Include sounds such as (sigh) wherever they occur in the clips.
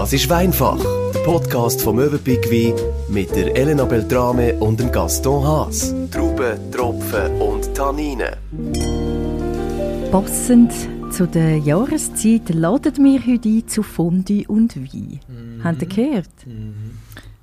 Das ist Weinfach, der Podcast vom Möwenpick Wein mit der Elena Beltrame und dem Gaston Haas. Trauben, Tropfen und Tanninen. Passend zu der Jahreszeit laden wir heute ein zu Fondue und Wein. Mhm. Habt ihr gehört?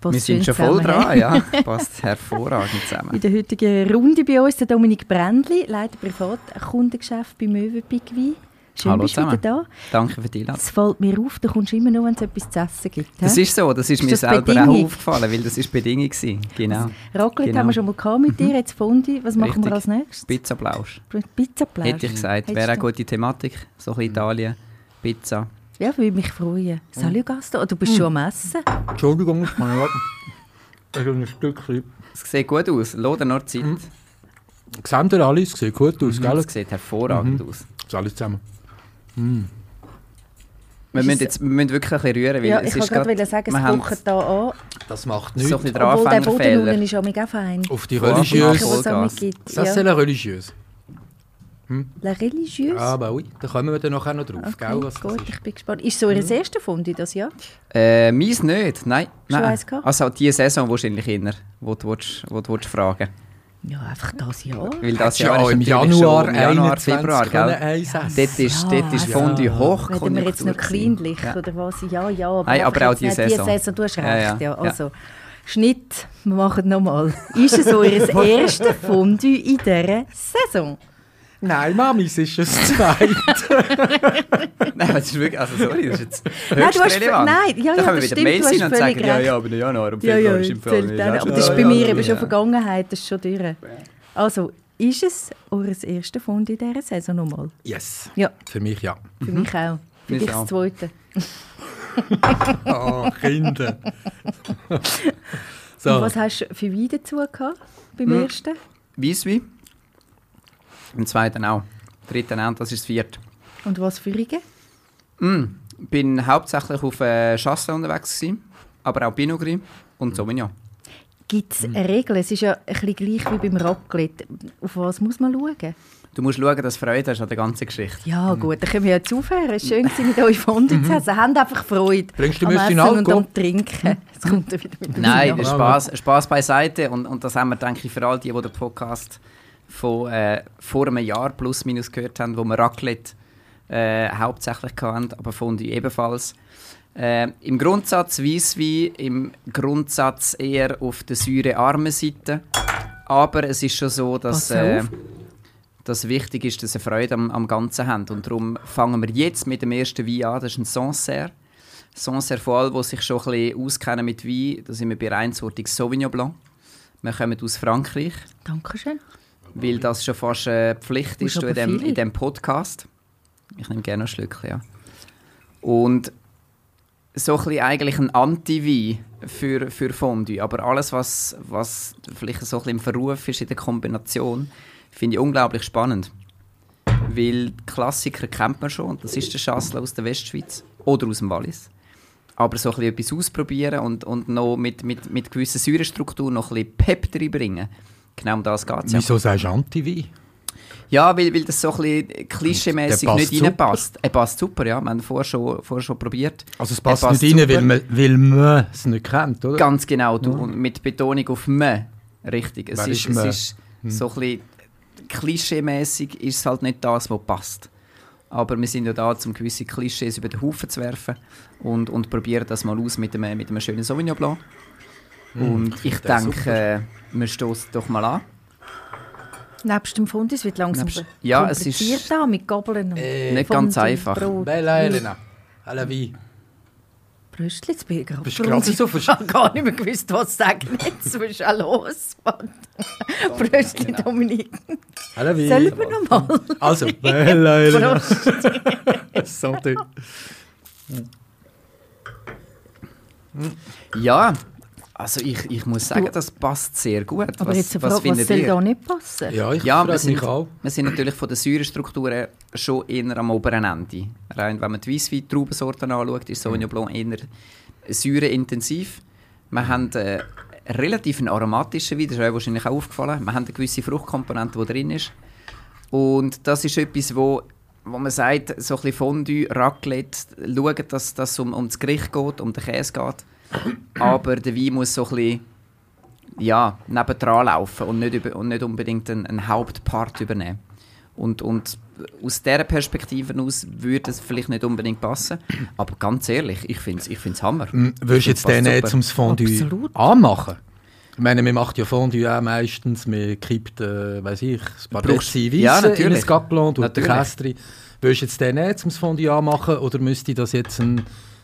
Passt Wir sind schon voll dran, ja. (laughs) Passt hervorragend In zusammen. der heutigen Runde bei uns der Dominik Brändli, Leiter Privatkundengeschäft bei Möwenpick Wein. Schön, Hallo bist du wieder zusammen. da. Danke für die Einladung. Es fällt mir auf, du kommst immer nur, wenn es etwas zu essen gibt. hä? Das ist so, das ist, Ist mir das selber Bedingung? auch aufgefallen, weil das ist die Bedingung gewesen. Genau. Raclette Genau. haben wir schon mal gehabt mit dir, jetzt Fondue. Was machen wir Richtig. als nächstes? Pizza Blausch. Pizzaplausch. Hätte ich gesagt, wäre eine gute Thematik. So ein bisschen Italien, Pizza. Ja, würde mich freuen. Salut Gaston, du bist schon am Essen. Entschuldigung, ich nicht. Das ist ein Stückchen. Es sieht gut aus, lohnt noch Zeit. Mhm. Seht ihr alles? Sieht gut aus, gell? Es sieht hervorragend Mhm. aus. Das alles zusammen. Wir Ist müssen, jetzt, wir müssen wirklich ein bisschen rühren, weil Ja, es ich ist wollte gerade sagen, wir es kocht hier an. Das macht so ein nichts. der Obwohl der Boden ist auch mega fein. Auf die religiöse. was es auch Vollgas. mitgibt. Ça, c'est Ja. la religieuse. La religieuse? Ah, aber oui, da kommen wir dann nachher noch drauf, Okay, gell, was das gut, ist. ich bin gespannt. Ist so ihr erste Fondue das Jahr? Äh, meins nicht, nein. Schon nein. eins gehabt? Also diese Saison wahrscheinlich eher, wo du, willst, wo du willst fragen Ja, einfach das Jahr. Weil das Hättest ja auch ist im Januar, Januar, 21 Februar, gell? essen. Dort ist, Ja, dort ist also- Fondue hoch. Reden wir jetzt noch kleinlich Ja. oder was? Ja, ja, aber, Nein, aber auch jetzt die nicht Saison. Saison. Du hast recht, Ja, ja. ja, ja. Also, Schnitt, wir machen nochmal. Ist es euer (laughs) erstes Fondue in dieser Saison? Nein, Mami, es ist (laughs) es zweit. Nein, das ist wirklich, also sorry, das ist jetzt Nein, höchst du hast- relevant. nein, ja, da ja, können wir das wieder stimmt, Mails du sein hast und sagen, ja, ja, aber im Januar und Ja, Februar ja, ist im Fall nicht. aber ist das ist bei ja, mir ja, eben schon ja. Vergangenheit, das ist schon durch. Also, ist es euer erstes Fondue in dieser Saison nochmal? Yes, Ja, für mich ja. für mich auch. Für Mich dich auch. das zweite. Oh, (laughs) Kinder. Und so, was hast du für Wein dazu gehabt beim Hm. ersten? Weisswein. Im zweiten auch. Dritten auch und das ist das vierte. Und was für Regen? Mm, bin hauptsächlich auf äh, Chasselas unterwegs gewesen, aber auch Pinot Gris und Sauvignon. Gibt es eine Regel? Es ist ja ein bisschen gleich wie beim Raclette. Auf was muss man schauen? Du musst schauen, dass du Freude hast an der ganzen Geschichte. Ja gut, dann können wir ja zuhören. Es war schön, gewesen, mit euch Fondue zu essen. Habt einfach Freude Bringst du am Essen und Alkohol? am Trinken. Es kommt dann wieder mit dem Nein. Spaß, Spaß beiseite und, und das haben wir, denke ich, für all die, die den Podcast von äh, vor einem Jahr plus minus gehört haben, wo wir Raclette äh, hauptsächlich hatten, aber Fondue ebenfalls. Äh, Im Grundsatz Weisswein, im Grundsatz eher auf der säurearmen Seite. Aber es ist schon so, dass, äh, wichtig ist, dass sie Freude am, am Ganzen haben. Und darum fangen wir jetzt mit dem ersten Wein an, das ist ein Sancerre. Sancerre vor allem, die sich schon ein bisschen auskennen mit Wein, da sind wir bei reinsortig Sauvignon Blanc. Wir kommen aus Frankreich, Dankeschön. Weil das schon fast äh, Pflicht ist in dem, in dem Podcast. Ich nehme gerne ein Schlückchen, ja. Und so ein bisschen eigentlich ein Anti-Wein für, für Fondue. Aber alles, was, was vielleicht so ein bisschen im Verruf ist in der Kombination, finde ich unglaublich spannend. Weil die Klassiker kennt man schon, und das ist der Chasselas aus der Westschweiz oder aus dem Wallis. Aber so ein bisschen etwas ausprobieren und, und noch mit, mit, mit gewissen Säurestrukturen noch ein bisschen Pep reinbringen. Genau um das geht es ja. wieso sagst du Anti-Wein? Ja, weil, weil das so ein bisschen passt nicht reinpasst. Er passt super, ja. Wir haben vorher schon, vorher schon probiert. Also es passt, passt nicht rein, weil man, weil man es nicht kennt, oder? Ganz genau. Du, und mit Betonung auf «me». Richtig. Es Wer ist, ist es ist so ein bisschen klischeemäßig ist es halt nicht das, was passt. Aber wir sind ja da, um gewisse Klischees über den Haufen zu werfen und, und probieren das mal aus mit einem, mit einem schönen Sauvignon Blanc. Und ich denke, äh, wir stoßen doch mal an. Nebst dem Fondue, es wird langsam Nebst- ja, es ist- kompliziert da mit Gabeln und Nicht ganz einfach. Brot. Bella Elena. Alla Wein. Brüstli, jetzt bin ich gerade Bist gerade so Ich habe gar nicht mehr gewusst, was zu sagen jetzt. Was ist auch los? (laughs) Brüstli, Dominik. Alla Wein. Sollen wir nochmal? Also, (laughs) Bella Elena. Santé. (laughs) Ja, also ich, ich muss sagen, das passt sehr gut. Aber was, jetzt was Frage, was findet soll ihr? da nicht passen? Ja, ich Ja, wir frage sind, mich auch. wir sind natürlich von der Säurestruktur her schon eher am oberen Ende. Rein, wenn man die Weisswein-Traubensorten anschaut, ist Sauvignon Blanc eher säureintensiv. Wir haben äh, relativ einen aromatischen Wein, das ist euch wahrscheinlich auch aufgefallen. Wir haben eine gewisse Fruchtkomponente, die drin ist. Und das ist etwas, wo wo man sagt, so ein bisschen Fondue, Raclette, schauen, dass das um, um das Gericht geht, um den Käse geht. Aber der Wein muss so ein bisschen ja, nebendran laufen und nicht, über, und nicht unbedingt einen, einen Hauptpart übernehmen. Und, und aus dieser Perspektive aus würde es vielleicht nicht unbedingt passen. Aber ganz ehrlich, ich finde es ich find's Hammer. Mm, Würdest du jetzt den super. zum Fondue Absolut. anmachen? Ich meine, man macht ja Fondue auch meistens, man kippt, äh, weiß ich, Spaghetti brauchst- ja, Weisse in natürlich. ein Gackelon, tut den Natürlich. Käse. Würdest du jetzt den nicht zum Fondue anmachen oder müsste das jetzt ein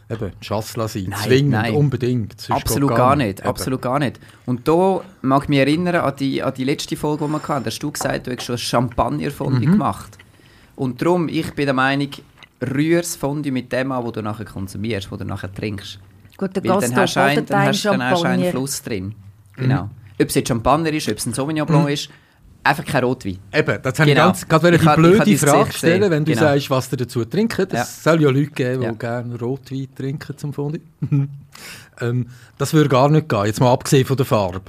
eben, Schassler sein? Nein, Zwingend, nein. unbedingt. sonst Absolut geht gar nicht, Eben. absolut gar nicht. Und da mag ich mich erinnern an die, an die letzte Folge, die wir hatten. Da hast du gesagt, du hast schon Champagner-Fondue Mhm. gemacht. Und darum, ich bin der Meinung, rühr das Fondue mit dem an, wo du nachher konsumierst, wo du nachher trinkst. Gut, der Weil dann hast du einen, dann hast, dann hast du einen Champagner. Fluss drin. Mhm. Genau. Ob es jetzt Champagner ist, ob es ein Sauvignon Blanc ist, einfach kein Rotwein. Eben, das habe Genau. ich ganz, gerade Ich die ich blöde dein Frage stellen, wenn du Genau. sagst, was ihr dazu trinken. Das Ja. soll ja Leute geben, die Ja. gerne Rotwein trinken zum Fondue. (laughs) ähm, das würde gar nicht gehen, jetzt mal abgesehen von der Farbe.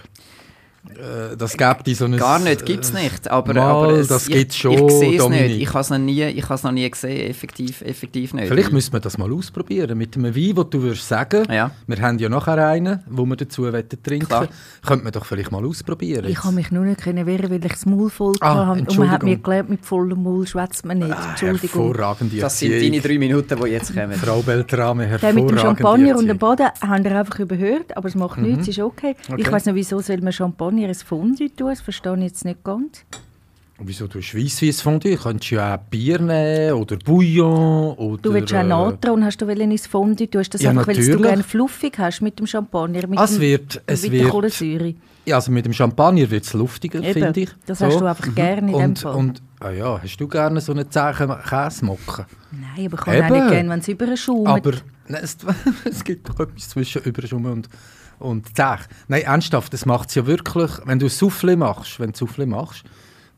Äh, das gibt die so ein... Gar nicht, gibt es nicht. Aber, Mal, aber es, das ich, gibt's schon, Ich sehe es nicht. Ich habe es noch nie, ich habe es noch nie gesehen, effektiv, effektiv nicht. Vielleicht müssen wir das mal ausprobieren. Mit einem Wein, wo du würdest sagen, Ja. wir haben ja nachher einen, wo wir dazu wollen trinken Klar. Könnte man doch vielleicht mal ausprobieren. Ich kann mich nur nicht können wehren, weil ich das Maul voll Ah, hatte. Und man hat mir gelernt, mit vollem Maul schwätzt man nicht. Ah, Entschuldigung. Hervorragende Das sind deine drei Minuten, die jetzt kommen. Frau Beltrame, Der hervorragende mit dem Champagner und dem. Baden haben wir einfach überhört, aber es macht nichts, ist okay. Ich Okay. weiß nicht, wieso soll man Champagner ins Fondue tun, das verstehe ich jetzt nicht ganz. Wieso du Weissweiss Fondue? Könntest du ja auch Bier nehmen oder Bouillon oder... Du willst auch äh, Natron, hast du wollen ins Fondue tun? Ist das Ja, einfach, weil du gerne fluffig hast mit dem Champagner, mit, Ah, es dem, wird- es mit wird- der Kohlensäure? Ja, also mit dem Champagner wird es luftiger, finde ich. das hast du einfach gerne in dem und, Fall. Und, ah ja, hast du gerne so einen zähen Käsemocken? Nein, aber ich kann Eben. auch nicht gerne, wenn es überschaumt. Aber (laughs) nein, es, (laughs) es gibt doch etwas zwischen Überschummen und, und Zech. Nein, ernsthaft, das macht es ja wirklich, wenn du ein Soufflé machst, wenn du Soufflé machst,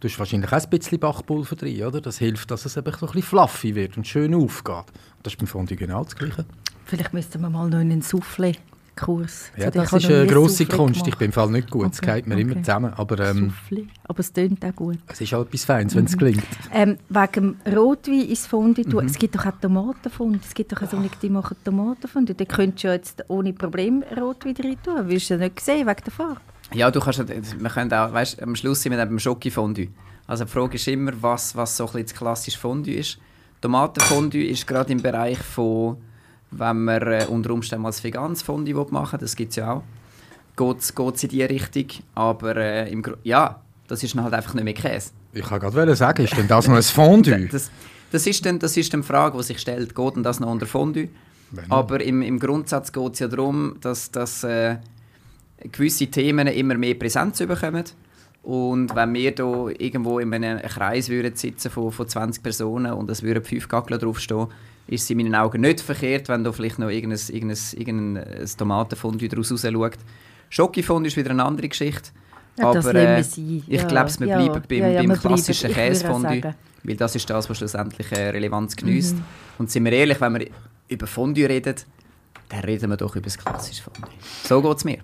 du hast wahrscheinlich auch ein bisschen Backpulver drin, oder? Das hilft, dass es eben so ein bisschen fluffy wird und schön aufgeht. Das ist beim Fondue genau das Gleiche. Vielleicht müssten wir mal noch in einen Soufflé-Kurs. Ja, Also, ich das ist eine grosse Soufflé Kunst. Ich gemacht. bin im Fall nicht gut, es Okay, geht mir immer okay. zusammen. Aber ähm. Aber es tönt auch gut. es ist auch etwas Feines, wenn Mhm. es gelingt. Ähm, wegen Rotwein ins Fondue. Mhm. Es gibt doch auch Tomatenfondue. Es gibt doch auch so Leute, die machen Tomatenfondue. Da könntest du ja jetzt ohne Problem Rotwein rein tun. Willst du ja nicht sehen, wegen der Farbe. Ja, du kannst, wir können auch, weißt, am Schluss sind wir dann beim. Also die Frage ist immer, was, was so ein bisschen das klassische Fondue ist. Tomatenfondue ist gerade im Bereich von, wenn man äh, unter Umständen mal ein veganes Fondue machen will, das gibt es ja auch, geht es in die Richtung. Aber äh, im, ja, das ist dann halt einfach nicht mehr Käse. Ich kann gerade sagen, ist denn das noch ein Fondue? (laughs) Das, das, ist dann, das ist dann die Frage, die sich stellt, geht denn das noch unter Fondue? Wenn- Aber im, im Grundsatz geht es ja darum, dass, dass äh, gewisse Themen immer mehr Präsenz bekommen. Und wenn wir hier irgendwo in einem Kreis würden sitzen von, von 20 Personen und es würden fünf Gackler draufstehen, ist es in meinen Augen nicht verkehrt, wenn da vielleicht noch irgendein, irgendein, irgendein Tomatenfondue daraus rausschaut. Schokofondue ist wieder eine andere Geschichte. Ja, aber äh, ich Ja, glaube, wir ja, bleiben beim, beim wir klassischen Käsefondue. Weil das ist das, was schlussendlich äh, Relevanz genießt. Mhm. Und sind wir ehrlich, wenn wir über Fondue reden, dann reden wir doch über das klassische Fondue. So geht es mir.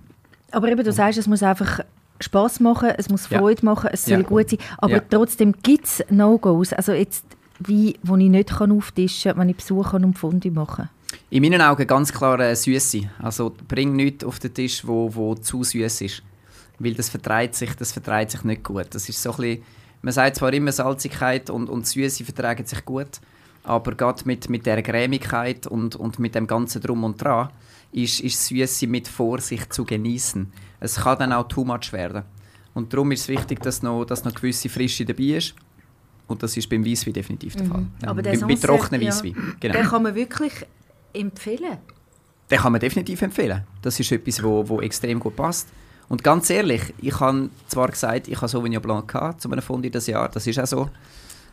Aber eben, du sagst, es muss einfach Spass machen, es muss. Freude machen, es soll gut sein. Aber trotzdem gibt es No-Gos. Also jetzt wie, wo ich nicht kann auftischen kann, wenn ich Besuch habe und Fondue machen In meinen Augen ganz klar äh, Süße. Also bring nichts auf den Tisch, wo, wo zu süß ist. Weil das vertreibt sich, das vertreibt sich nicht gut. Das ist so ein bisschen, man sagt zwar immer Salzigkeit und, und Süße vertragen sich gut, aber gerade mit, mit der Cremigkeit und, und mit dem ganzen Drum und Dran ist, ist Süße mit Vorsicht zu genießen. Es kann dann auch too much werden. Und darum ist es wichtig, dass noch, dass noch gewisse Frische dabei ist. Und das ist beim Weisswein definitiv der Fall. Ja. Aber der Bei- bei trockenen ja. Weisswein. Genau. Den kann man wirklich empfehlen. Den kann man definitiv empfehlen. Das ist etwas, wo, wo extrem gut passt. Und ganz ehrlich, ich habe zwar gesagt, ich habe Sauvignon Blanc gehabt, zu einem Fondue das Jahr, das ist auch so,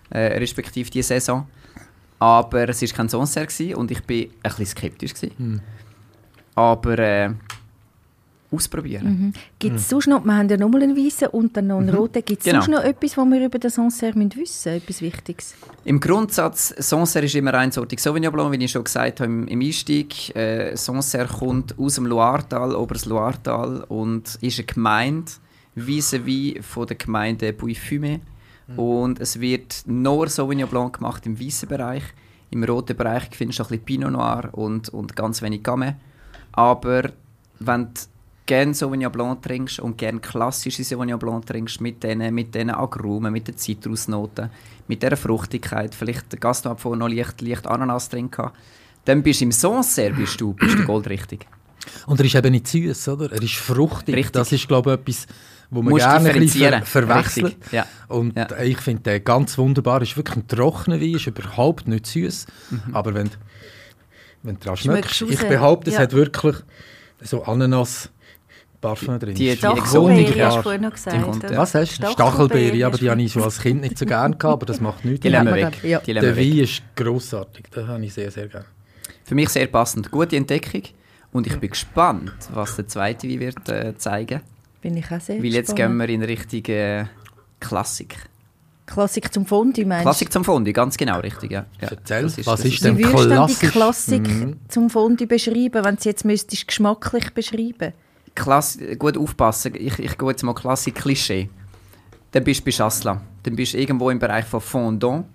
äh, respektive die Saison. Aber es war kein Sancerre gewesen und ich war ein bisschen skeptisch. Gewesen. Aber äh, ausprobieren. Mhm. Gibt es sonst noch, wir haben ja nochmal einen weißen und dann noch einen roten, gibt es Genau. sonst noch etwas, was wir über den Sancerre müssen wissen müssen, etwas Wichtiges? Im Grundsatz, Sancerre ist immer einsortig. Sauvignon Blanc, wie ich schon gesagt habe im, im Einstieg, äh, Sancerre kommt aus dem Loiretal, oberes Loiretal und ist eine Gemeinde vis-à-vis von der Gemeinde Puy-Fumé, Und es wird nur Sauvignon Blanc gemacht im weißen Bereich. Im roten Bereich findest du ein bisschen Pinot Noir und, und ganz wenig Gamay. Aber wenn du gerne Sauvignon Blanc trinkst und gerne klassische Sauvignon Blanc trinkst, mit diesen mit den Agrumen, mit den Zitrusnoten, mit dieser Fruchtigkeit, vielleicht der Gaston hat vorhin noch leicht, leicht Ananas drin gehabt, dann bist du im Sancerre bist du, bist du goldrichtig. Und er ist eben nicht süß, oder? Er ist fruchtig. Richtig. Das ist, glaube ich, etwas, wo man Musst gerne ein ver verwechselt. Ja. Und Ja. ich finde den ganz wunderbar. Ist wirklich ein trockener Wein, ist überhaupt nicht süß. Mhm. Aber wenn, wenn du dran Schmeckst ich behaupte, es Ja. hat wirklich so Ananas Parfum drin. Die- Ist die Stachelbeere Exotik, hast du vorhin noch gesagt. Die kommt, ja. Was hast du? Stachelbeere aber die habe ich schon als Kind nicht so gerne gehabt, aber das macht nichts. Die wir Ja, weg. ja. Die Der wir weg. Wein ist grossartig, den habe ich sehr, sehr gerne. Für mich sehr passend. Gute Entdeckung. Und ich bin gespannt, was der zweite Wein wird äh, zeigen. Bin ich auch sehr Weil jetzt gespannt. gehen wir in Richtung äh, Klassik. Klassik zum Fondue, meinst du? Klassik zum Fondue, ganz genau richtig. Ja. Ja, Erzähl, das was das ist Wie denn würdest du die? Klassik Mhm. zum Fondue beschreiben, wenn du sie jetzt müsstest geschmacklich beschreiben Klass gut aufpassen, ich, ich gehe jetzt mal Klassik-Klischee. Dann bist du bei Chasselas. Dann bist du irgendwo im Bereich von Fondant.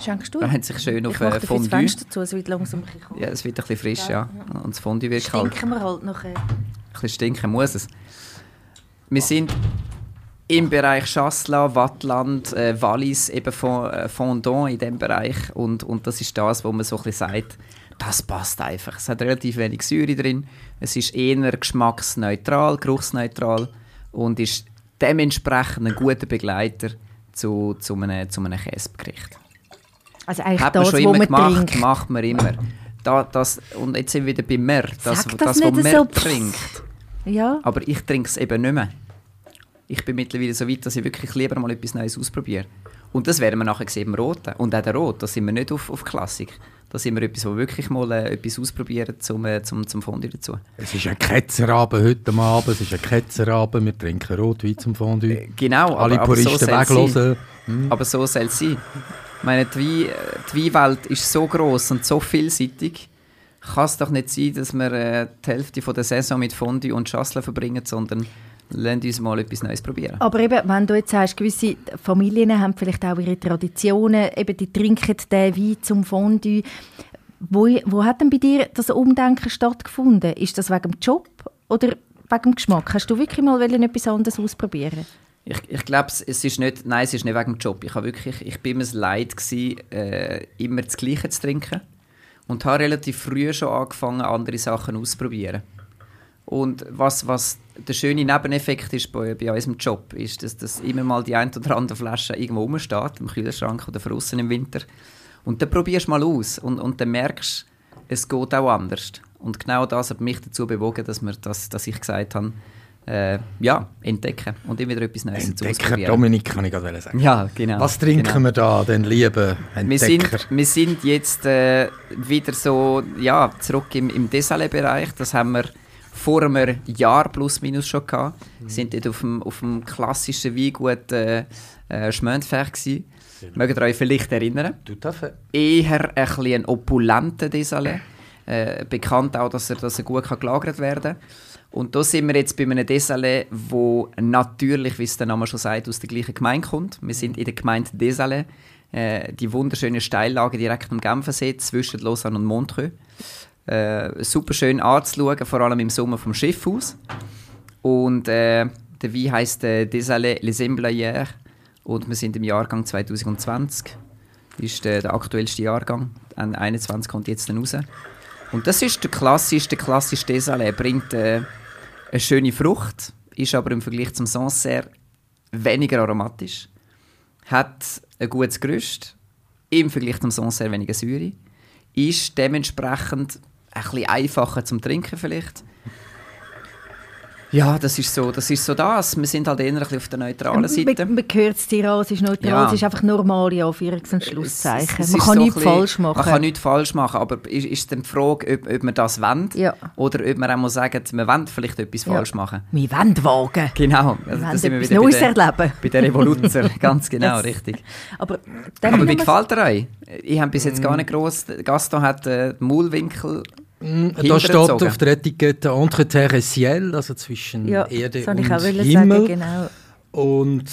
Schenkst du? Da haben sich schön auf ich äh, Fondue. Fenster zu, es wird langsam ein. Ja, es wird ein bisschen frisch, ja. Und das Fondue wird kalt. Stinken wir halt nachher. Ein bisschen stinken muss es. Wir sind im Bereich Chasselas, Wattland, äh, Wallis, eben von äh, Fondant in diesem Bereich. Und, und das ist das, wo man so ein bisschen sagt, das passt einfach. Es hat relativ wenig Säure drin. Es ist eher geschmacksneutral, geruchsneutral und ist dementsprechend ein guter Begleiter zu, zu, einem, zu einem Käsegericht. Also eigentlich Hat man das, schon immer man gemacht, trinkt. macht man immer. Da, das, und jetzt sind wir wieder bei mir. Das, Sag das das, was nicht man so, trinkt. Ja, Aber ich trinke es eben nicht mehr. Ich bin mittlerweile so weit, dass ich wirklich lieber mal etwas Neues ausprobiere. Und das werden wir nachher sehen im Roten. Und auch der Rot, da sind wir nicht auf, auf Klassik. Da sind wir etwas, wo wir wirklich mal äh, etwas ausprobieren zum, äh, zum, zum Fondue dazu. Es ist ein Ketzerabend heute Abend, es ist ein Ketzerabend, wir trinken Rotwein zum Fondue. Genau, Alle aber, aber so Puristen sein. weglassen. Aber so soll es sein. Ich meine, die, Wein, die Weinwelt ist so groß und so vielseitig. Kann es doch nicht sein, dass wir äh, die Hälfte von der Saison mit Fondue und Chasselas verbringen, sondern lasst uns mal etwas Neues probieren. aber eben, wenn du jetzt sagst, gewisse Familien haben vielleicht auch ihre Traditionen, eben die trinken den Wein zum Fondue. Wo, wo hat denn bei dir das Umdenken stattgefunden? Ist das wegen dem Job oder wegen dem Geschmack? Hast du wirklich mal etwas anderes ausprobieren Ich, ich glaube, es es ist nicht, nein, es ist nicht wegen dem Job. Ich, habe wirklich, ich bin mir es leid gewesen, äh, immer das Gleiche zu trinken und habe relativ früh schon angefangen, andere Sachen auszuprobieren. Und was, was der schöne Nebeneffekt ist bei, bei unserem Job, ist, dass, dass immer mal die ein oder andere Flasche irgendwo rumsteht, im Kühlschrank oder draußen im Winter. Und dann probierst du mal aus und, und dann merkst es geht auch anders. Und genau das hat mich dazu bewogen, dass, wir das, dass ich gesagt habe, äh, ja, entdecken und immer wieder etwas Neues dazu Entdecker ausprobieren. Dominik, kann ich gerade sagen. Ja, genau. Was trinken genau. wir da, denn liebe Wir sind, Entdecker? wir sind jetzt äh, wieder so ja, zurück im, im Desalé-Bereich. Das haben wir vor einem Jahr plus minus schon gehabt. Wir sind dort auf dem, auf dem klassischen Weingut äh, äh, Schmöntfech gsi. Mögt ihr euch vielleicht erinnern? Du darfst. Eher ein, bisschen ein opulenter Desalé. Äh, bekannt auch, dass er, dass er gut kann gelagert werden kann. Und da sind wir jetzt bei einem Desalé, wo natürlich, wie es der Name schon sagt, aus der gleichen Gemeinde kommt. Wir sind in der Gemeinde Desalé, äh, die wunderschöne Steillage direkt am Genfersee zwischen Lausanne und Montreux. Äh, super schön anzuschauen, vor allem im Sommer vom Schiff aus. Und äh, der Wein heisst äh, Desalé Les Emblayères und wir sind im Jahrgang 2020. Ist der, der aktuellste Jahrgang. An 21 kommt jetzt dann raus. Und das ist der klassische, der klassische Desalé. Er bringt äh, eine schöne Frucht, ist aber im Vergleich zum Sancerre weniger aromatisch, hat ein gutes Gerüst, im Vergleich zum Sancerre weniger Säure, ist dementsprechend ein bisschen einfacher zum Trinken vielleicht. Ja, das ist so das. Ist so das. Wir sind halt eher ein bisschen auf der neutralen Seite. Man, man hört es dir an, es ist neutral, Ja. es ist einfach normale Anführungs- und Schlusszeichen. Es- es man kann so nichts falsch machen. Man kann nichts falsch machen, aber ist, ist dann die Frage, ob, ob man das wollen Ja. oder ob man auch mal sagen, wir wollen vielleicht etwas Ja. falsch machen. Wir wollen wagen. Genau, Wir also da wollen sind wir wieder Neues bei der, erleben. bei der Revoluzer. (laughs) Ganz genau, Das- richtig. Aber, Aber wie wir- gefällt er euch? Ich habe bis jetzt gar nicht gross... Gaston hat äh, den Maulwinkel... Mm, Da steht auf der Etikette Entre Terre et Ciel, also zwischen Ja, Erde und ich auch wollen Himmel. sagen, genau. Und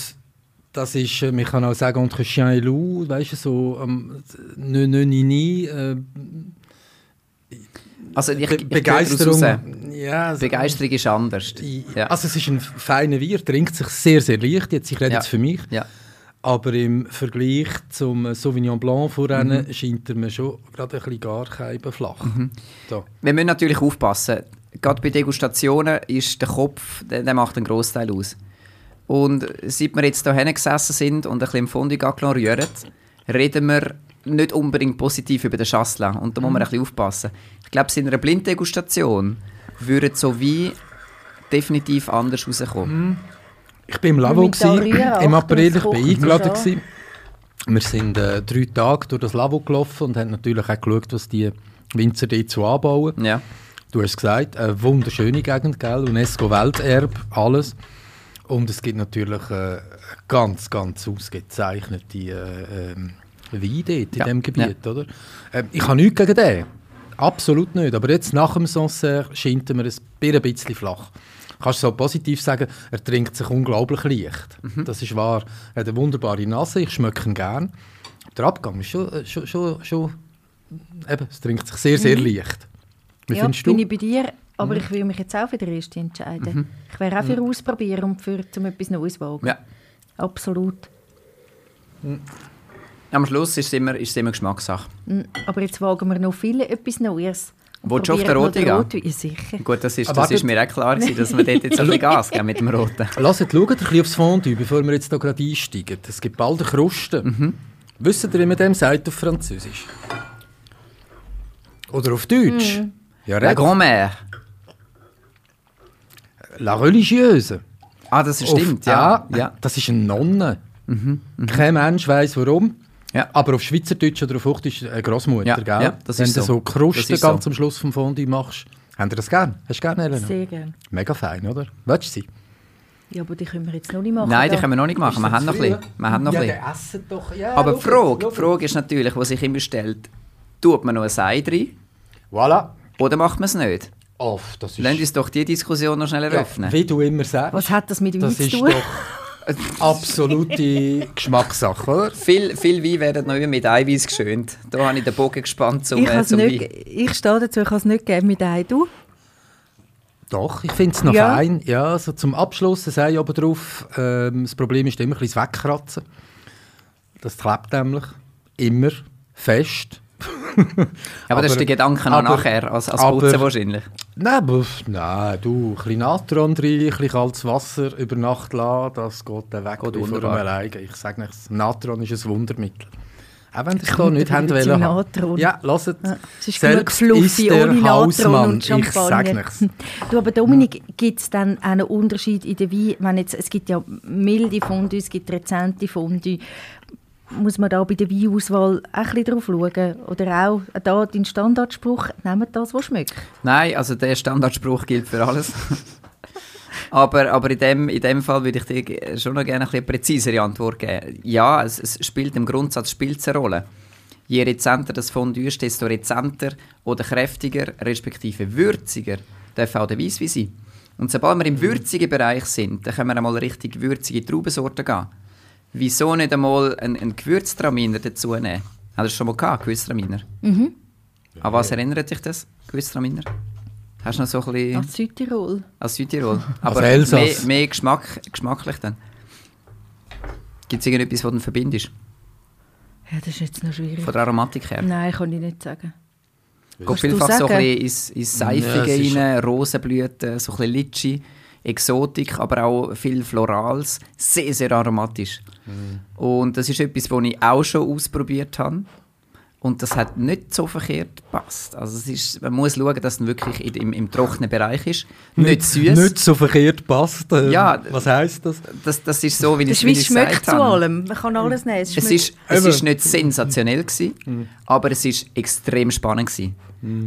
Das ist, äh, man kann auch sagen, entre chien et loup, weißt du, so, ähm, ne, ne, ni, ni, äh, Also ich, Be ich Begeisterung. Ja, also, Begeisterung ist anders. Ja. also es ist ein feiner Wein, trinkt sich sehr, sehr leicht, jetzt, ich rede Ja. jetzt für mich, ja. Aber im Vergleich zum Sauvignon Blanc vorhin Mhm. scheint er mir schon gerade ein bisschen gar flach. So. Wir müssen natürlich aufpassen. Gerade bei Degustationen ist der Kopf, der, der macht einen Großteil aus. Und seit wir jetzt hier gesessen sind und ein bisschen im Fondue Gaclon rühren, reden wir nicht unbedingt positiv über den Chasselas. Und da muss man ein bisschen aufpassen. Ich glaube, in einer Blinddegustation würde so wie definitiv anders rauskommen. Ich bin im Lavo gewesen, im April, ich bin kocht eingeladen. Gewesen. Wir sind äh, drei Tage durch das Lavo gelaufen und haben natürlich auch geschaut, was die Winzer dort so anbauen. Ja. Du hast gesagt, eine wunderschöne Gegend, gell? UNESCO-Welterbe, alles. Und es gibt natürlich äh, ganz, ganz ausgezeichnete äh, ähm, Weine dort in Ja, diesem Gebiet, oder? Ähm, ich habe nichts gegen den. Absolut nicht. Aber jetzt nach dem Sancerre scheint mir ein bisschen flach. Kannst du so positiv sagen, er trinkt sich unglaublich leicht. Mhm. Das ist wahr. Er hat eine wunderbare Nase, ich schmecke ihn gern. Der Abgang ist schon, äh, schon, schon, schon eben, es trinkt sich sehr, sehr leicht. Wie ja, findest bin du? ich bei dir, aber ich will mich jetzt auch für den ersten entscheiden. Ich wäre auch für ausprobieren und für zum etwas Neues wagen. ja. Absolut. Am Schluss ist es immer, ist es immer Geschmackssache. Mm, Aber jetzt wagen wir noch viele etwas Neues. Willst du auf den Roten gehen? Ja, sicher. Gut, das ist, das ist mir auch klar gewesen, dass wir dort jetzt (laughs) ein bisschen Gas geben mit dem Roten. (laughs) Lasst, schaut ein bisschen aufs Fondue, bevor wir jetzt da gerade einsteigen. Es gibt bald eine Kruste. Mhm. Wisst ihr, wie man dem sagt auf Französisch? Oder auf Deutsch? Ja, La. Grand-Mère. La religieuse. Ah, das Auf- stimmt, ja. Ah, ja. Das ist eine Nonne. Kein Mensch weiß warum. Ja. Aber auf Schweizerdeutsch oder auf Hochdeutsch eine Großmutter, Ja, gell? ja, das Wenn ist du so. so ist ganz so. am Schluss vom Fondue machst. Habt ihr das gern? Hast du gern, Elena? Sehr gerne. Mega fein, oder? Willst du sie? Ja, aber die können wir jetzt noch nicht machen. Nein, die können wir noch nicht machen. Wir haben noch ein bisschen. Wir haben noch ein bisschen. Ja, essen doch. Ja, Aber die Frage, die Frage ist natürlich, die sich immer stellt, tut man noch ein Sei drin. Voilà. oder macht man es nicht? Off, das ist... Lass uns doch die Diskussion noch schnell Ja, eröffnen. wie du immer sagst. Was hat das mit Das zu tun? (laughs) absolute Geschmackssache, oder? viel, viel Wein werden noch immer mit Eiweiß geschönt. Da habe ich den Bogen gespannt zum, ich, äh, zum nicht, Wein. ich stehe dazu, ich kann es nicht geben mit einem. Du? Doch, ich finde es noch Ja. fein. Ja, also zum Abschluss sei ich aber drauf. Ähm, das Problem ist immer ein bisschen das Wegkratzen. Das klebt nämlich immer fest. (laughs) Aber das ist der Gedanke noch aber- nachher, als, als aber- Putzen wahrscheinlich. Nein, aber, nein, du, ein bisschen Natron rein, ein bisschen kaltes Wasser über Nacht lassen, das geht dann weg Geht wie vor Alleine. Ich sage nichts, Natron ist ein Wundermittel. Auch wenn ihr es Kommt nicht zum wollen. Natron. Ja, lasst es. Es ist Selbst genug ist Fluffy der ohne Natron Hausmann, und ich sage Champagner. nichts. (laughs) Du, aber Dominik, gibt es dann einen Unterschied in der Wein? Wenn jetzt, es gibt ja milde Fondue, es gibt rezente Fondue. Muss man da bei der Weinauswahl auch ein drauf schauen? Oder auch da dein Standardspruch, nehmt das, was schmeckt? Nein, also der Standardspruch gilt für alles. (laughs) aber aber in, dem, in dem Fall würde ich dir schon noch gerne eine präzisere Antwort geben. Ja, es, es spielt im Grundsatz spielt's eine Rolle. Je rezenter das Fondue ist, desto rezenter oder kräftiger, respektive würziger, darf auch der Weisswein sein. Und sobald wir im würzigen Bereich sind, dann können wir einmal richtig würzige Traubensorten gehen. Wieso nicht einmal einen, einen Gewürztraminer dazu nehmen? Hast du das schon mal gehabt, Gewürztraminer? Mhm. An was erinnert dich das, Gewürztraminer? Hast du noch so ein bisschen... Aus Südtirol. Als Südtirol. (laughs) Aber mehr, mehr Geschmack, geschmacklich dann. Gibt es irgendetwas, was du verbindest? Ja, das ist jetzt noch schwierig. Von der Aromatik her? Nein, kann ich nicht sagen. Geht vielfach so ein bisschen ins, ins Seifige Ja, rein, Rosenblüten, so ein bisschen Litschi, Exotik, aber auch viel Florals. Sehr, sehr aromatisch. Mhm. Und das ist etwas, was ich auch schon ausprobiert habe. Und das hat nicht so verkehrt gepasst. Also es ist, man muss schauen, dass es wirklich in- im, im trockenen Bereich ist. Nicht, süß. Nicht so verkehrt passt. Äh, Ja. Was heisst das? Das, das ist so, wie Der ich, wie Schweiz ich schmeckt gesagt zu habe. allem. Man kann alles nehmen. Es schmeckt- ist, es ist nicht sensationell gewesen, aber es ist extrem spannend gewesen.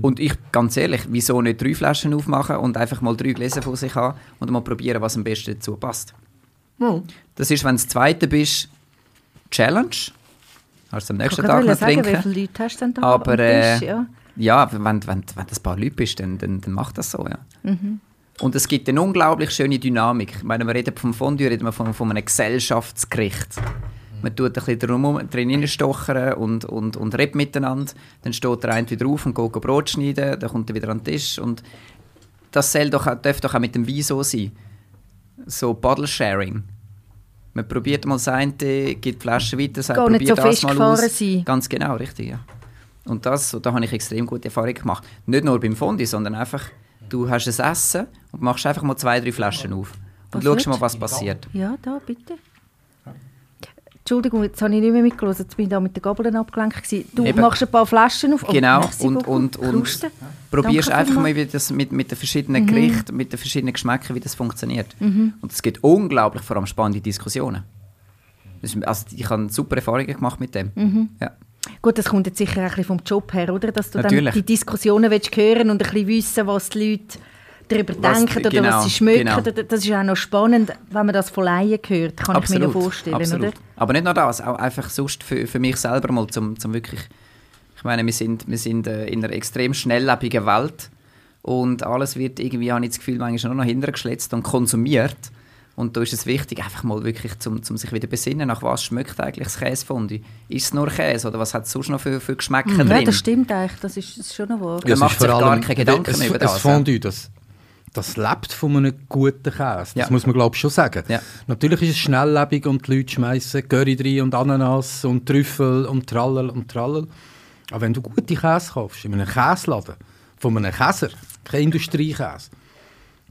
Und ich, ganz ehrlich, wieso nicht drei Flaschen aufmachen und einfach mal drei Gläser von sich haben und mal probieren, was am besten dazu passt. Das ist, wenn du das zweite bist, Challenge. Du am nächsten Tag noch sagen, wie viele Leute hast du denn da Aber am äh, Tisch? Ja. ja, wenn, wenn, wenn du ein paar Leute bist, dann, dann, dann mach das so. Ja. Und es gibt eine unglaublich schöne Dynamik. Ich meine, wir reden vom Fondue, reden wir von, von einem Gesellschaftsgericht. Man tut ein bisschen drum, drin stochern und, und, und redet miteinander. Dann steht der eine wieder auf und geht Brot schneiden, dann kommt er wieder an den Tisch. Und das soll doch, darf doch auch mit dem Wein so sein. So Bottle-Sharing. Man probiert mal das eine, gibt die Flasche weiter, sagt, Gar nicht probier so das mal aus. sein. Ganz genau, richtig, ja. Und das, da habe ich extrem gute Erfahrungen gemacht. Nicht nur beim Fondue, sondern einfach, du hast ein Essen und machst einfach mal zwei, drei Flaschen auf. Und Was schaust mal, was passiert. Ja, da, bitte. Entschuldigung, jetzt habe ich nicht mehr mitgelesen. Jetzt bin ich da mit den Gabeln abgelenkt. gewesen. Du Eben. machst ein paar Flaschen auf. Oh, Genau, und- und- und- Kruste. Probierst einfach mal, wie das mit, mit den verschiedenen Mhm. Gerichten, mit den verschiedenen Geschmäckern, wie das funktioniert. Und es gibt unglaublich vor allem spannende Diskussionen. Also ich habe super Erfahrungen gemacht mit dem. Mhm. Ja. Gut, das kommt jetzt sicher ein bisschen vom Job her, oder? Dass du Natürlich. dann die Diskussionen willst hören und ein bisschen wissen, was die Leute darüber Was- denken oder genau, was sie schmecken. genau. Oder- Das ist auch noch spannend, wenn man das von Laien hört, kann ich mir noch vorstellen, absolut. oder? Aber nicht nur das, auch einfach sonst für, für mich selber mal zum, zum wirklich... Ich meine, wir sind, wir sind äh, in einer extrem schnelllebigen Welt und alles wird irgendwie, habe ich das Gefühl, manchmal nur noch hintergeschletzt und konsumiert. Und da ist es wichtig, einfach mal wirklich zum, zum sich wieder besinnen, nach was schmeckt eigentlich das Käsefondue? Ist es nur Käse oder was hat es sonst noch für, für Geschmäcker Ja, drin? das stimmt eigentlich, das ist, das ist schon noch wahr. Ja, macht sich gar keine Gedanken mehr über ein das, Fondue, das, das lebt von einem guten Käse. Das Ja. muss man, glaube ich, schon sagen. Ja. Natürlich ist es schnelllebig und die Leute schmeißen Curry rein und Ananas und Trüffel und Trallel und Trallel. Aber wenn du gute Käse kaufst, in einem Käseladen, von einem Käser, kein Industriekäse,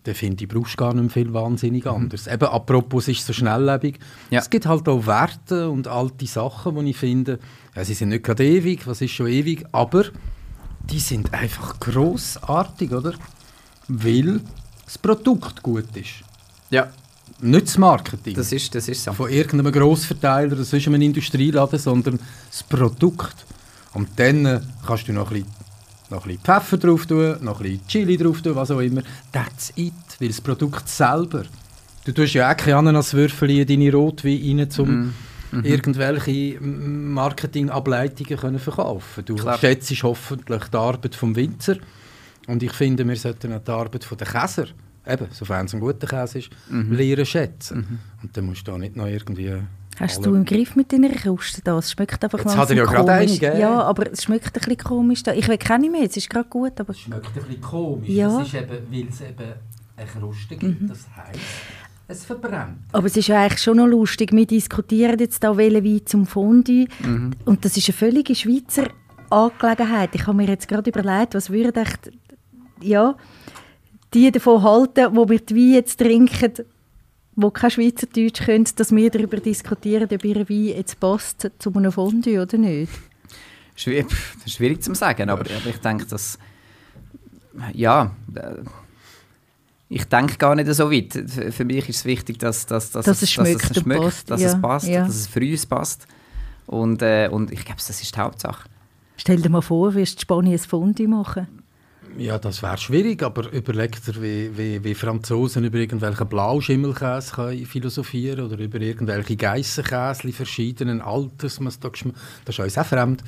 dann finde ich, brauchst du gar nicht mehr viel wahnsinnig anders. Eben, apropos, es ist so schnelllebig. Ja. Es gibt halt auch Werte und alte Sachen, die ich finde, ja, sie sind nicht gerade ewig, was ist schon ewig, aber die sind einfach grossartig, oder? Weil das Produkt gut ist. Ja, Nicht das Marketing das ist, das ist so. von irgendeinem Grossverteiler oder sonst einem Industrieladen, sondern das Produkt. Und dann äh, kannst du noch ein, bisschen, noch ein bisschen Pfeffer drauf tun, noch ein bisschen Chili drauf tun, was auch immer. That's it, weil das Produkt selber. Du tust ja auch keine Ananaswürfel in deine Rotwein rein, um Mhm. irgendwelche mm, Marketingableitungen können verkaufen Du Klar. schätzt hoffentlich die Arbeit vom Winzer. Und ich finde, wir sollten auch die Arbeit der Käser, eben, sofern es ein guter Käse ist, Mhm. lernen schätzen. Und dann musst du da nicht noch irgendwie... Hast alle- du im Griff mit deiner Kruste da? Es schmeckt einfach Jetzt langsam hat er ja gerade komisch. eine, gell? Ja, aber es schmeckt ein bisschen komisch da. Ich will keine mehr, es ist gerade gut, aber... schmeckt ein bisschen komisch. Ja. Mhm. Das ist eben, weil es eben eine Kruste gibt. Das heisst, es verbrennt. Aber es ist ja eigentlich schon noch lustig. Wir diskutieren jetzt da welchen Wein zum Fondue. Mhm. Und das ist eine völlige Schweizer Angelegenheit. Ich habe mir jetzt gerade überlegt, was würden echt, ja, die davon halten, wo wir die Wein jetzt trinken, die kein Schweizerdeutsch können, dass wir darüber diskutieren, ob ihr Wein jetzt passt zu einem Fondue oder nicht. Schwierig, (laughs) schwierig zu sagen, aber ich denke, dass. Ja. äh, Ich denke gar nicht so weit. Für mich ist es wichtig, dass, dass, dass, Dass es schmeckt und schmeckt, passt, dass ja, es passt, ja. dass es für uns passt. Und, äh, und ich glaube, das ist die Hauptsache. Stell dir mal vor, wirst du Spanien ein Fondue machen. Ja, das wäre schwierig, aber überleg dir, wie, wie, wie Franzosen über irgendwelche Blauschimmelkäse können philosophieren oder über irgendwelche Geissenkäse verschiedenen Alters. Das ist uns auch fremd.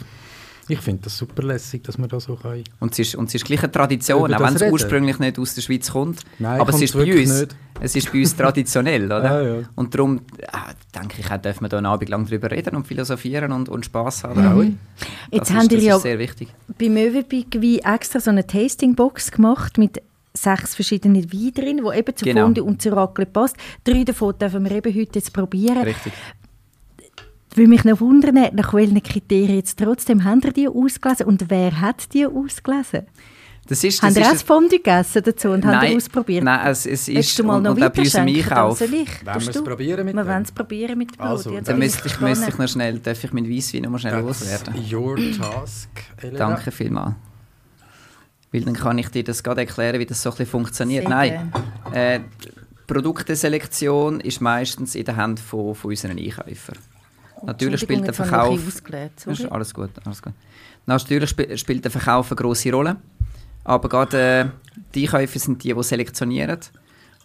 Ich finde das super lässig, dass man da so können. Und es ist, und es ist gleich eine Tradition, auch das wenn es reden. ursprünglich nicht aus der Schweiz kommt. Nein, aber es ist, bei uns, nicht. es ist bei uns (laughs) traditionell, oder? Ja, ja. Und darum äh, denke ich, auch, dürfen wir da einen Abend lang drüber reden und philosophieren und, und Spass haben. Das Jetzt ist, ihr das ja sehr wichtig. bei Möwenpick wie extra so eine Tastingbox gemacht mit sechs verschiedenen Weinen drin, die eben zu Genau. Fondue und zu Raclette passt. Drei davon dürfen wir eben heute jetzt probieren. Richtig. Würde mich noch wundern, nach welchen Kriterien jetzt trotzdem haben ihr die ausgelesen und wer hat die ausgelesen? Das ist, das Haben ihr ist auch das Fondue gegessen dazu und haben Nein, ihr ausprobiert? Nein, es, es ist du mal und, noch und auch bei uns im weiterschenken? Einkauf. Wollen wir es probieren mit Wir dem? wollen es probieren mit Brot. Also, dann müsste ich, müsste ich noch schnell, darf ich mit Weisswein noch mal schnell loswerden? That's your task, Elena. Danke vielmals. Weil dann kann ich dir das gerade erklären, wie das so ein bisschen funktioniert. Sehr Nein, äh, die Produkteselektion ist meistens in der Hand von, von unseren Einkäufern. Natürlich spielt der Verkauf... ist alles gut, alles gut. Natürlich sp spielt der Verkauf eine grosse Rolle. Aber gerade äh, die Einkäufer sind die, die selektionieren.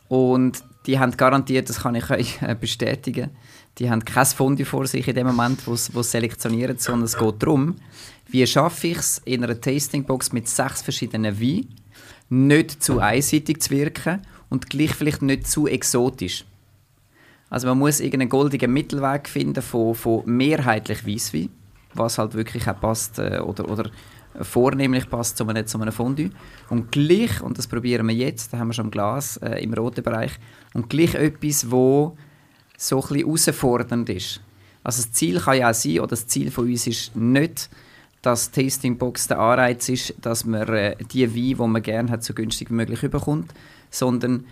Und die haben garantiert, das kann ich euch äh, bestätigen, die haben kein Fondue vor sich in dem Moment, wo sie selektionieren, sondern es geht darum, wie schaffe ich es, in einer Tastingbox mit sechs verschiedenen Weinen nicht zu einseitig zu wirken und gleich vielleicht nicht zu exotisch. Also man muss irgendeinen goldigen Mittelweg finden von, von mehrheitlich Weisswein, was halt wirklich auch passt äh, oder, oder vornehmlich passt zu einem, zu einem Fondue. Und gleich, und das probieren wir jetzt, da haben wir schon im Glas äh, im roten Bereich, und gleich etwas, wo so ein bisschen herausfordernd ist. Also das Ziel kann ja auch sein, oder das Ziel von uns ist nicht, dass Tastingbox der Anreiz ist, dass man äh, die Weine, die man gerne hat, so günstig wie möglich bekommt, sondern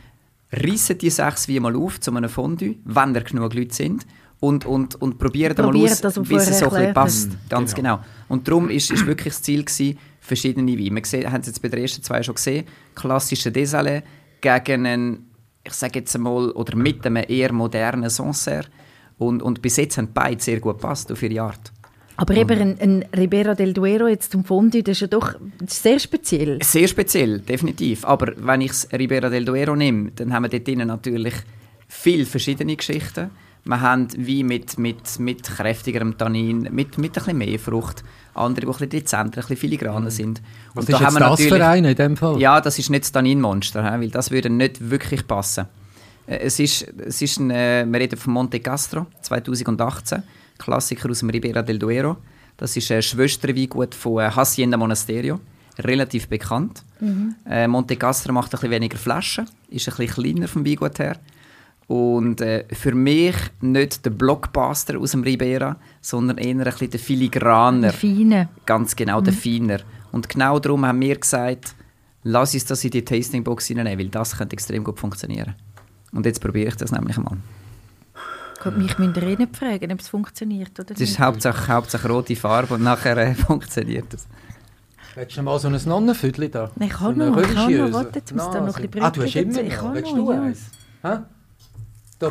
reissen die sechs Weine mal auf zu einem Fondue, wenn da genug Leute sind, und, und, und probieren mal aus, das, was bis es so ein bisschen passt. hast. Ganz Genau. genau. Und darum ist, ist wirklich das Ziel gewesen, verschiedene Weine. Wir sehen, haben es jetzt bei den ersten zwei schon gesehen, klassische Desalé gegen einen, ich sage jetzt einmal, oder mit einem eher modernen Sancerre. Und, und bis jetzt haben beide sehr gut gepasst auf ihre Art. Aber eben ein, ein Ribera del Duero jetzt zum Fondue, das ist ja doch sehr speziell. Sehr speziell, definitiv. Aber wenn ich das Ribera del Duero nehme, dann haben wir dort drinnen natürlich viele verschiedene Geschichten. Wir haben wie mit, mit, mit kräftigerem Tannin, mit, mit ein bisschen mehr Frucht, andere, die ein bisschen dezenter, ein bisschen filigraner sind. Was Und ist da haben jetzt wir das für eine in dem Fall? Ja, das ist nicht das Tanninmonster, weil das würde nicht wirklich passen. Äh, Es ist, es ist ein, äh, wir reden von Monte Castro 2018, Klassiker aus dem Ribera del Duero. Das ist ein Schwesterweingut von äh, Hacienda Monasterio, relativ bekannt. Äh, Monte Castro macht ein bisschen weniger Flaschen, ist ein bisschen kleiner vom Weingut her. Und äh, für mich nicht der Blockbuster aus dem Ribera, sondern eher ein bisschen der filigraner. Feine. Ganz genau, der Feiner. Und genau darum haben wir gesagt, lass uns das in die Tastingbox hineinnehmen, weil das könnte extrem gut funktionieren. Und jetzt probiere ich das nämlich mal. Gott, mich müsst ihr eh nicht fragen, ob es funktioniert oder Es ist nicht. Hauptsache, Hauptsache rote Farbe und nachher äh, (laughs) funktioniert es. Hättest du mal so ein Nonnenviertel da? Ich so habe noch, ich habe noch. Warte, jetzt muss da noch ein bisschen Ah, du hast immer. Ich noch? habe Willst noch, du ja. eins?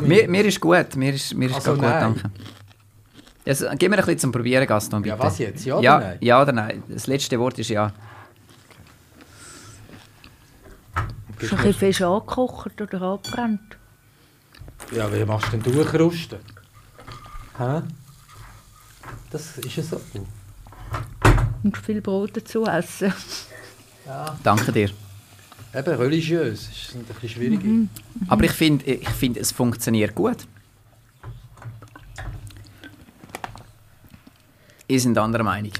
Mir, mir ist gut, mir ist, mir ist Also gut, nein. danke. Also, gib mir ein bisschen zum Probieren, Gaston, bitte. Ja, was jetzt? Ja oder ja, nein? Ja oder nein? Das letzte Wort ist ja. Ist ein bisschen fest angekocht oder angebrannt. Ja, wie machst du denn durchrusten? Hä? Das ist ja so. Und viel Brot dazu essen. Danke dir. Eben, religiös. ist ein bisschen schwierig. Aber ich finde, ich find, es funktioniert gut. Ihr sind anderer Meinung.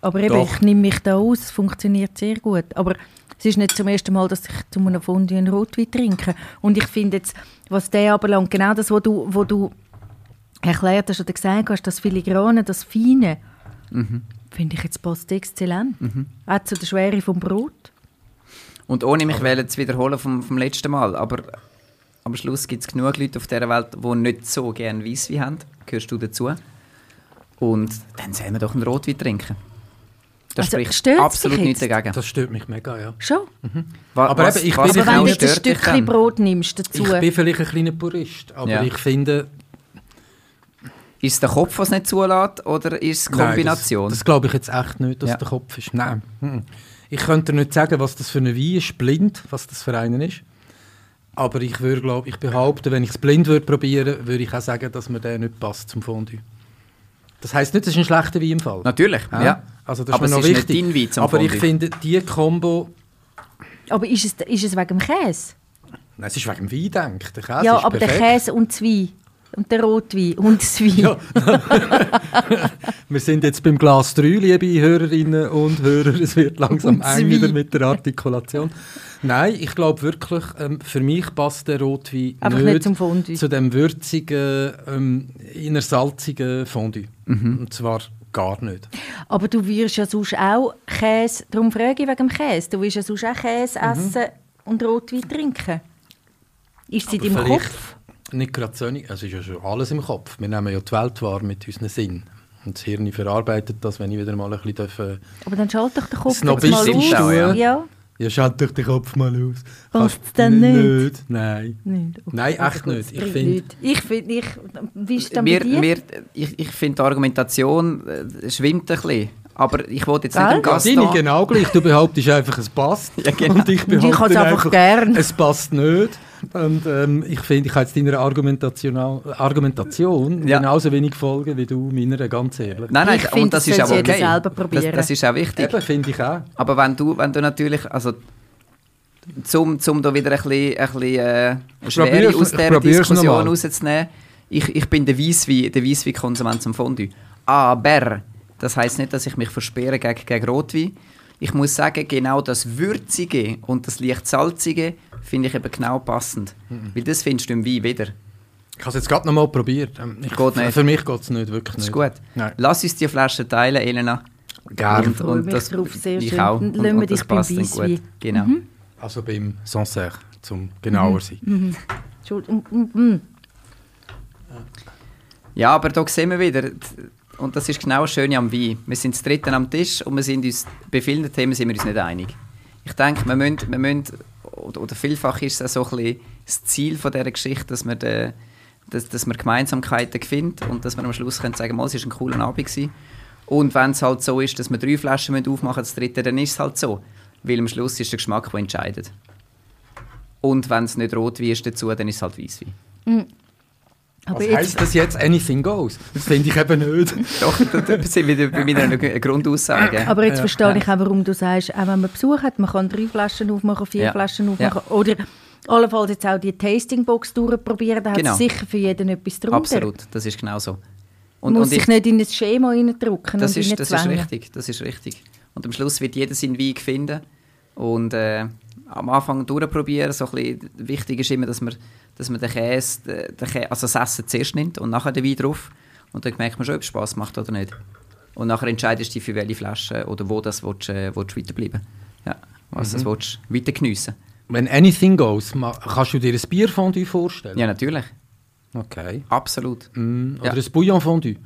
Aber eben, Doch. ich nehme mich da aus, es funktioniert sehr gut. Aber es ist nicht zum ersten Mal, dass ich zu einem Fondue einen Rotwein trinke. Und ich finde jetzt, was der anbelangt, genau das, was du, wo du erklärt hast oder gesagt hast, das Filigrane, das Feine, finde ich jetzt passt exzellent. Auch zu der Schwere vom Brot. Und ohne mich zu wiederholen vom, vom letzten Mal, aber am Schluss gibt es genug Leute auf dieser Welt, die nicht so gerne Weisswein haben. Gehörst du dazu? Und dann sollen wir doch einen Rotwein trinken. Da Also, spricht absolut nichts dagegen. Das stört mich mega, ja. Schon? Aber was, eben, ich was bin- Aber wenn du ein Stückchen? Brot nimmst dazu. Ich bin vielleicht ein kleiner Purist, aber Ja. ich finde... Ist es der Kopf, was nicht zulässt, oder ist es Kombination? Nein, das das glaube ich jetzt echt nicht, dass Ja. der Kopf ist. Nein. mhm. Ich könnte dir nicht sagen, was das für ein Wein ist, blind, was das für einen ist. Aber ich würde, glaube ich, behaupten, wenn ich es blind würde probieren, würde ich auch sagen, dass mir der nicht passt zum Fondue. Das heisst nicht, das ist ein schlechter Wein im Fall. Natürlich, ja. Ja. Also das Aber ist mir es noch ist wichtig. nicht dein Wein zum Aber ich finde, die Kombo... Aber ist es, ist es wegen dem Käse? Nein, es ist wegen dem Wein, denke ich. Der Käse ja, ist aber der perfekt. Käse und das Wein. Und der Rotwein und das Wein. Ja. (laughs) Wir sind jetzt beim Glas 3, liebe Hörerinnen und Hörer. Es wird langsam eng wieder mit der Artikulation. Nein, ich glaube wirklich, ähm, für mich passt der Rotwein Einfach nicht, nicht zum Fondue. zu dem würzigen, ähm, inner salzigen Fondue. Mhm. Und zwar gar nicht. Aber du wirst ja sonst auch Käse, darum frage ich wegen dem Käse, du wirst ja sonst auch Käse Mhm. essen und Rotwein trinken. Ist sie in deinem Kopf? Nicht gerade so. Es ist ja schon alles im Kopf. Wir nehmen ja die Welt wahr mit unseren Sinn. Und das Hirn verarbeitet das, wenn ich wieder mal ein bisschen darf, äh, Aber dann schalt doch den Kopf mal aus. auch, ja. ja. Ja, schalt doch den Kopf mal aus. Kannst- denn nicht? Nein. Nicht. Okay. Nein, Also echt gut, nicht. Ich finde-. Ich finde, ich, wie ist Mir, mir, ich ich finde, die Argumentation äh, schwimmt ein bisschen. Aber ich wollte jetzt Gell? nicht im Ja, Gast deine genau gleich. Du behauptest einfach, es passt. Ja, genau. Und ich Und ich behaupte es einfach gern. es passt nicht. Und ähm, ich finde, ich kann jetzt deiner Argumentation, Argumentation Ja. genauso wenig folgen wie du meiner, ganz ehrlich. Nein, nein, Ich und finde, das das ist auch okay. selber Das, probieren. das ist auch wichtig. Eben, finde ich auch. Aber wenn du, wenn du natürlich, also zum, zum da wieder ein bisschen, ein bisschen äh, Ich Schwere probier's- aus dieser probier's Diskussion rauszunehmen. Ich, ich bin der Weisswein, der Weisswein-Konsument zum Fondue. Aber das heisst nicht, dass ich mich versperre gegen, gegen Rotwein. Ich muss sagen, genau das Würzige und das leicht Salzige finde ich eben genau passend. Mhm. Weil das findest du im Wein wieder. Ich habe es jetzt gerade noch mal probiert. Ähm, Ich, Geht nicht. Für mich geht es nicht, wirklich Das ist nicht. gut. Nein. Lass uns die Flasche teilen, Elena. Gerne. Und, freue und mich das, drauf, sehr ich schön. auch. Und, wir und das passt dann gut. Genau. Also beim Sancerre, zum genauer sein. Entschuldigung. Mm, mm. Ja, aber da sehen wir wieder, und das ist genau das Schöne am Wein. Wir sind das Dritte am Tisch und wir sind uns, bei vielen Themen sind wir uns nicht einig. Ich denke, wir müssen, wir müssen oder, oder vielfach ist es auch so ein bisschen das Ziel von dieser Geschichte, dass wir, de, dass, dass wir Gemeinsamkeiten finden und dass wir am Schluss können sagen, mal, es war ein cooler Abend. Gewesen. Und wenn es halt so ist, dass wir drei Flaschen aufmachen das dritte, dann ist es halt so. Weil am Schluss ist der Geschmack, der entscheidet. Und wenn es nicht Rotwein ist dazu, dann ist es halt Weißwein. Aber jetzt, heisst das jetzt anything goes? Das finde ich eben nicht. (laughs) Doch, da, da sind wir wieder bei meiner Grundaussage. aber jetzt Ja. verstehe ich auch, warum du sagst, auch wenn man Besuch hat, man kann drei Flaschen aufmachen, vier Ja. Flaschen aufmachen. Oder allenfalls jetzt auch die Tastingbox durchprobieren, da Genau. hat sicher für jeden etwas drunter. Absolut, das ist genau so. Und, muss und sich ich, nicht in ein Schema reindrücken das, und ist, das ist richtig, das ist richtig. Und am Schluss wird jeder seinen Weg finden. Und äh, am Anfang durchprobieren, so ein bisschen, wichtig ist immer, dass man, dass man den Käse, den den Käse, also das Essen zuerst nimmt und nachher den Wein drauf. Und dann merkt man schon, ob es Spass macht oder nicht. Und nachher entscheidest du dich, für welche Flasche oder wo das willst, äh, willst du weiterbleiben. Ja, was das willst du weiter geniessen. Wenn anything goes, kannst du dir ein Bierfondue vorstellen? Ja, natürlich. Okay. Absolut. Mm, oder Ja. ein Bouillonfondue?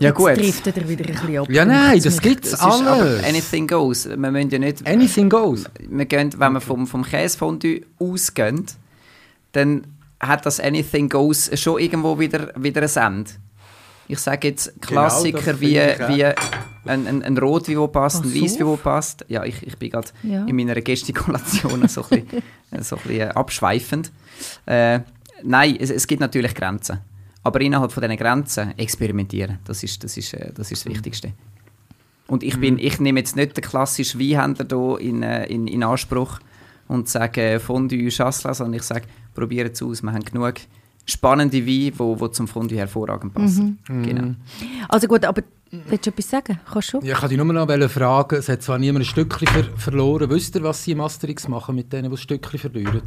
Ja, Jetzt gut. driftet er wieder ein bisschen ab. Ja, nein, das mich- gibt's Das ist aber alles. anything goes. Wir müssen ja nicht... Anything goes. wir gehen, wenn wir vom, vom Käsefondue ausgehen, dann hat das Anything Goes schon irgendwo wieder, wieder ein Ende. Ich sage jetzt Klassiker Genau, wie, wie ein, ein, ein Rotwein, der passt, ein Pass Weißwein, der auf. passt. Ja, ich, ich bin gerade Ja. in meiner Gestikulation so ein bisschen, (laughs) so ein bisschen abschweifend. Äh, nein, es, es gibt natürlich Grenzen. Aber innerhalb von diesen Grenzen experimentieren, das ist das, ist, äh, das, ist das Wichtigste. Und ich, bin, ich nehme jetzt nicht den klassischen Weinhändler hier in, äh, in, in Anspruch und sage Fondue Chasselas, sondern ich sage, probiert es aus, wir haben genug spannende Weine, die wo, wo zum Fondue hervorragend passen. Genau. Also gut, aber willst du etwas sagen? Kannst du? Ja, ich wollte dich nur noch fragen, es hat zwar niemand ein Stückchen ver verloren. Wisst ihr, was sie im Asterix machen mit denen, die ein Stückchen verlieren?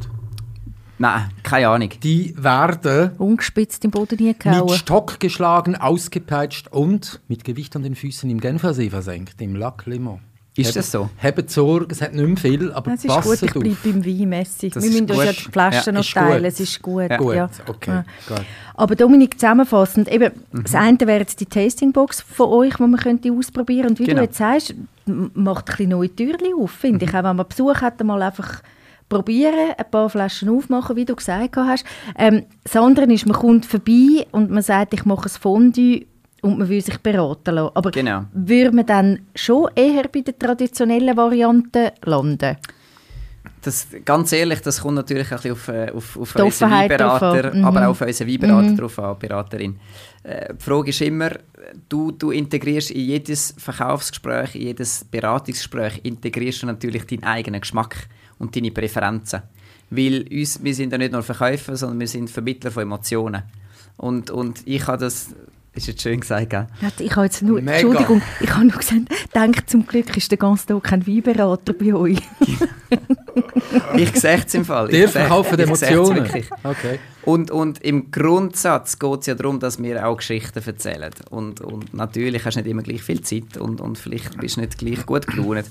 Nein, keine Ahnung. Die werden Ungespitzt im Boden mit hingehauen. Stock geschlagen, ausgepeitscht und mit Gewicht an den Füßen im Genfersee versenkt, im Lac Léman. Ist das so? Habt Sorge, es hat nicht mehr viel, aber Es ist gut, ich bleibe beim Wein, Messi. Das Wir müssen uns ja die Flaschen Ja, noch teilen, gut. es ist gut. Ja. Gut, ja. okay. Ja. Gut. Aber Dominik, zusammenfassend, eben, Mhm. das eine wäre jetzt die Tastingbox von euch, die man könnte ausprobieren Und wie Genau. du jetzt sagst, macht ein bisschen neue Türchen auf, finde Mhm. ich. Auch wenn man Besuch hat, mal einfach probieren, ein paar Flaschen aufmachen, wie du gesagt hast. Ähm, das andere ist, man kommt vorbei und man sagt, ich mache ein Fondue und man will sich beraten lassen. Aber Genau. würde man dann schon eher bei der traditionellen Variante landen? Das, ganz ehrlich, das kommt natürlich ein bisschen auf, äh, auf, auf Die unseren Weinberater. Mhm. aber auch auf unseren Weinberater drauf an, Beraterin. Äh, die Frage ist immer, du, du integrierst in jedes Verkaufsgespräch, in jedes Beratungsgespräch, integrierst du natürlich deinen eigenen Geschmack und deine Präferenzen. Weil uns, wir sind ja nicht nur Verkäufer, sondern wir sind Vermittler von Emotionen. Und, und ich habe das, ist jetzt schön gesagt, gell? Ja, Ich habe jetzt nur, Mega. Entschuldigung, ich habe nur gesagt, denkt zum Glück ist der ganze Tag kein Weinberater bei euch. (laughs) Ich sehe es im Fall. Der es Emotionen. wirklich. Okay. Und, und im Grundsatz geht es ja darum, dass wir auch Geschichten erzählen. Und, und natürlich hast du nicht immer gleich viel Zeit und, und vielleicht bist du nicht gleich gut gelaunt.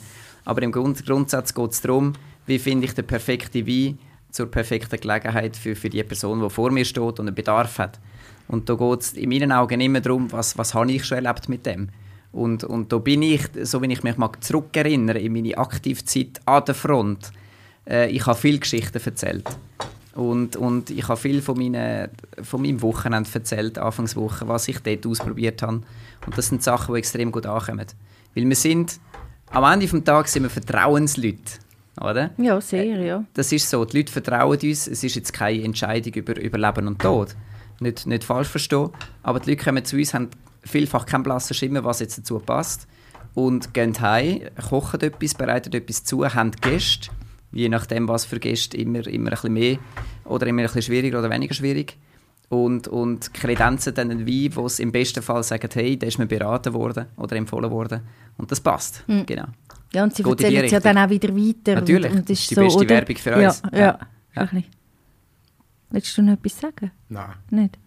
Aber im Grund, Grundsatz geht es darum, wie finde ich den perfekten Wein zur perfekten Gelegenheit für, für die Person, die vor mir steht und einen Bedarf hat. Und da geht es in meinen Augen immer darum, was, was habe ich schon erlebt mit dem. Und, und da bin ich, so wie ich mich mal zurückerinnere, in meine Aktivzeit an der Front, äh, ich habe viele Geschichten erzählt. Und, und ich habe viel von, meinen, von meinem Wochenende erzählt, Anfangswoche, was ich dort ausprobiert habe. Und das sind Sachen, die extrem gut ankommen. Weil wir sind, am Ende des Tages sind wir Vertrauensleute. Oder? Ja, sehr, ja. Das ist so, die Leute vertrauen uns, es ist jetzt keine Entscheidung über, über Leben und Tod. Nicht, nicht falsch verstehen, aber die Leute kommen zu uns, haben vielfach keinen blassen Schimmer, was jetzt dazu passt und gehen heim, kochen etwas, bereiten etwas zu, haben Gäste je nachdem, was für Gäste, immer, immer ein bisschen mehr oder immer ein bisschen schwieriger oder weniger schwierig. Und, und kredenzen dann einen Wein, wo es im besten Fall sagen, hey, der ist mir beraten worden oder empfohlen worden. Und das passt. Mhm. Genau. Ja, und sie Geht erzählen es ja dann auch wieder weiter. Natürlich, Und, und das ist die beste oder? Werbung für uns. Ja, ja. Ja. Ja. Willst du noch etwas sagen? Nein. Nicht?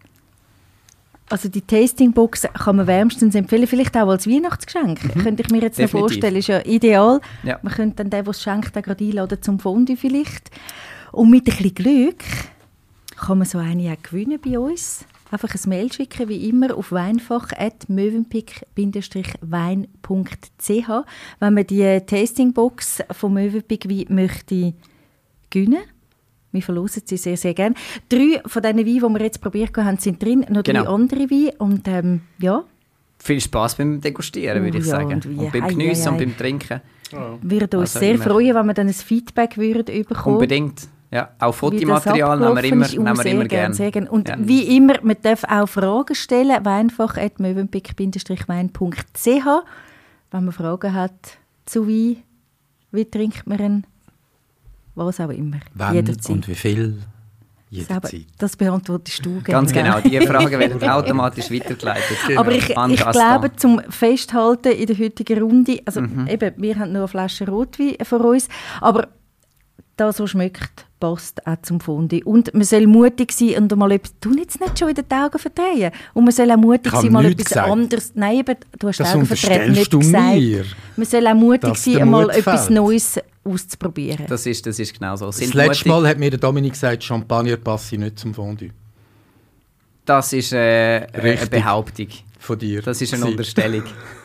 Also die Tastingbox kann man wärmstens empfehlen, vielleicht auch als Weihnachtsgeschenk. Könnte ich mir jetzt noch Mhm. Definitiv. vorstellen, ist ja ideal. Ja. Man könnte dann den, der es schenkt, auch gerade einladen zum Fondue vielleicht. Und mit ein bisschen Glück kann man so eine auch gewinnen bei uns. Einfach ein Mail schicken, wie immer, auf weinfach.mövenpick-wein.ch, wenn man die Tastingbox von Mövenpick Wein möchte gewinnen. Wir verlosen sie sehr, sehr gerne. Drei von diesen Weinen, die wir jetzt probiert haben, sind drin. Noch drei Genau. andere Weine. Und ähm, ja, Viel Spaß beim Degustieren, würde ich Oh ja, sagen. und Und, beim ei, Geniessen und ei. beim Trinken. würden uns Also sehr immer. freuen, wenn wir dann ein Feedback würden bekommen. Unbedingt. Ja, auch Fotomaterial nehmen wir immer, ist. Nehmen wir sehr immer gern, gerne. sehr gern. Und Ja. wie immer, man darf auch Fragen stellen. weinfach.mövenpick-wein.ch Wenn man Fragen hat zu Wein, wie trinkt man ihn, was auch immer. Wann Jederzeit. und wie viel? Jederzeit. Das beantwortest du gerne. Ganz genau, die (laughs) Fragen werden automatisch weitergeleitet. Aber ich, ich glaube, zum Festhalten in der heutigen Runde, also Mhm. eben, wir haben nur eine Flasche Rotwein vor uns, aber das, was schmeckt, passt auch zum Fondue. Und man soll mutig sein und mal etwas, du jetzt nicht schon in den Augen verdrehen. Und man soll auch mutig sein, mal etwas gesagt. anderes, nein, eben, du hast Das die Augen verdreht, nicht gesagt. mir. Man soll auch mutig sein, mal Mut etwas. Neues auszuprobieren. Das ist, das ist genau so. Das Sind letzte mutig. Mal hat mir der Dominik gesagt, Champagner passe nicht zum Fondue. Das ist äh, eine. Behauptung. Von dir. Das ist eine Gewesen. Unterstellung.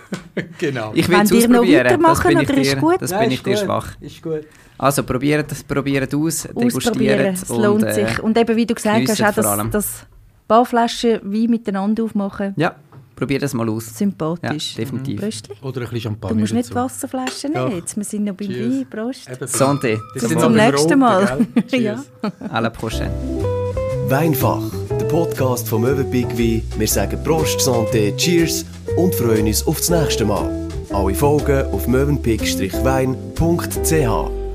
(laughs) genau. Ich will Wollt es ihr noch ausprobieren. Das weitermachen, bin ich oder ist dir, gut? das Nein, bin ich dir gut. schwach. Ist gut. Also probiert es probiert aus, Ausprobieren, degustiert es lohnt und, äh, sich. Und eben, wie du gesagt hast, auch das, das paar Flaschen Wein miteinander aufmachen, Ja, probiert es mal aus. sympathisch. Ja, definitiv. Bröstli? Oder ein bisschen Champagner Du musst nicht dazu. Wasserflaschen nehmen. Jetzt, wir sind noch beim Cheers. Wein. Prost. Santé. Das Bis sind zum nächsten Mal. (laughs) Ja. À la prochaine. Weinfach, der Podcast vom Möwenpick Wein. Wir sagen Prost, Santé, Cheers und freuen uns auf das nächste Mal. Alle Folgen auf möwenpick-wein.ch.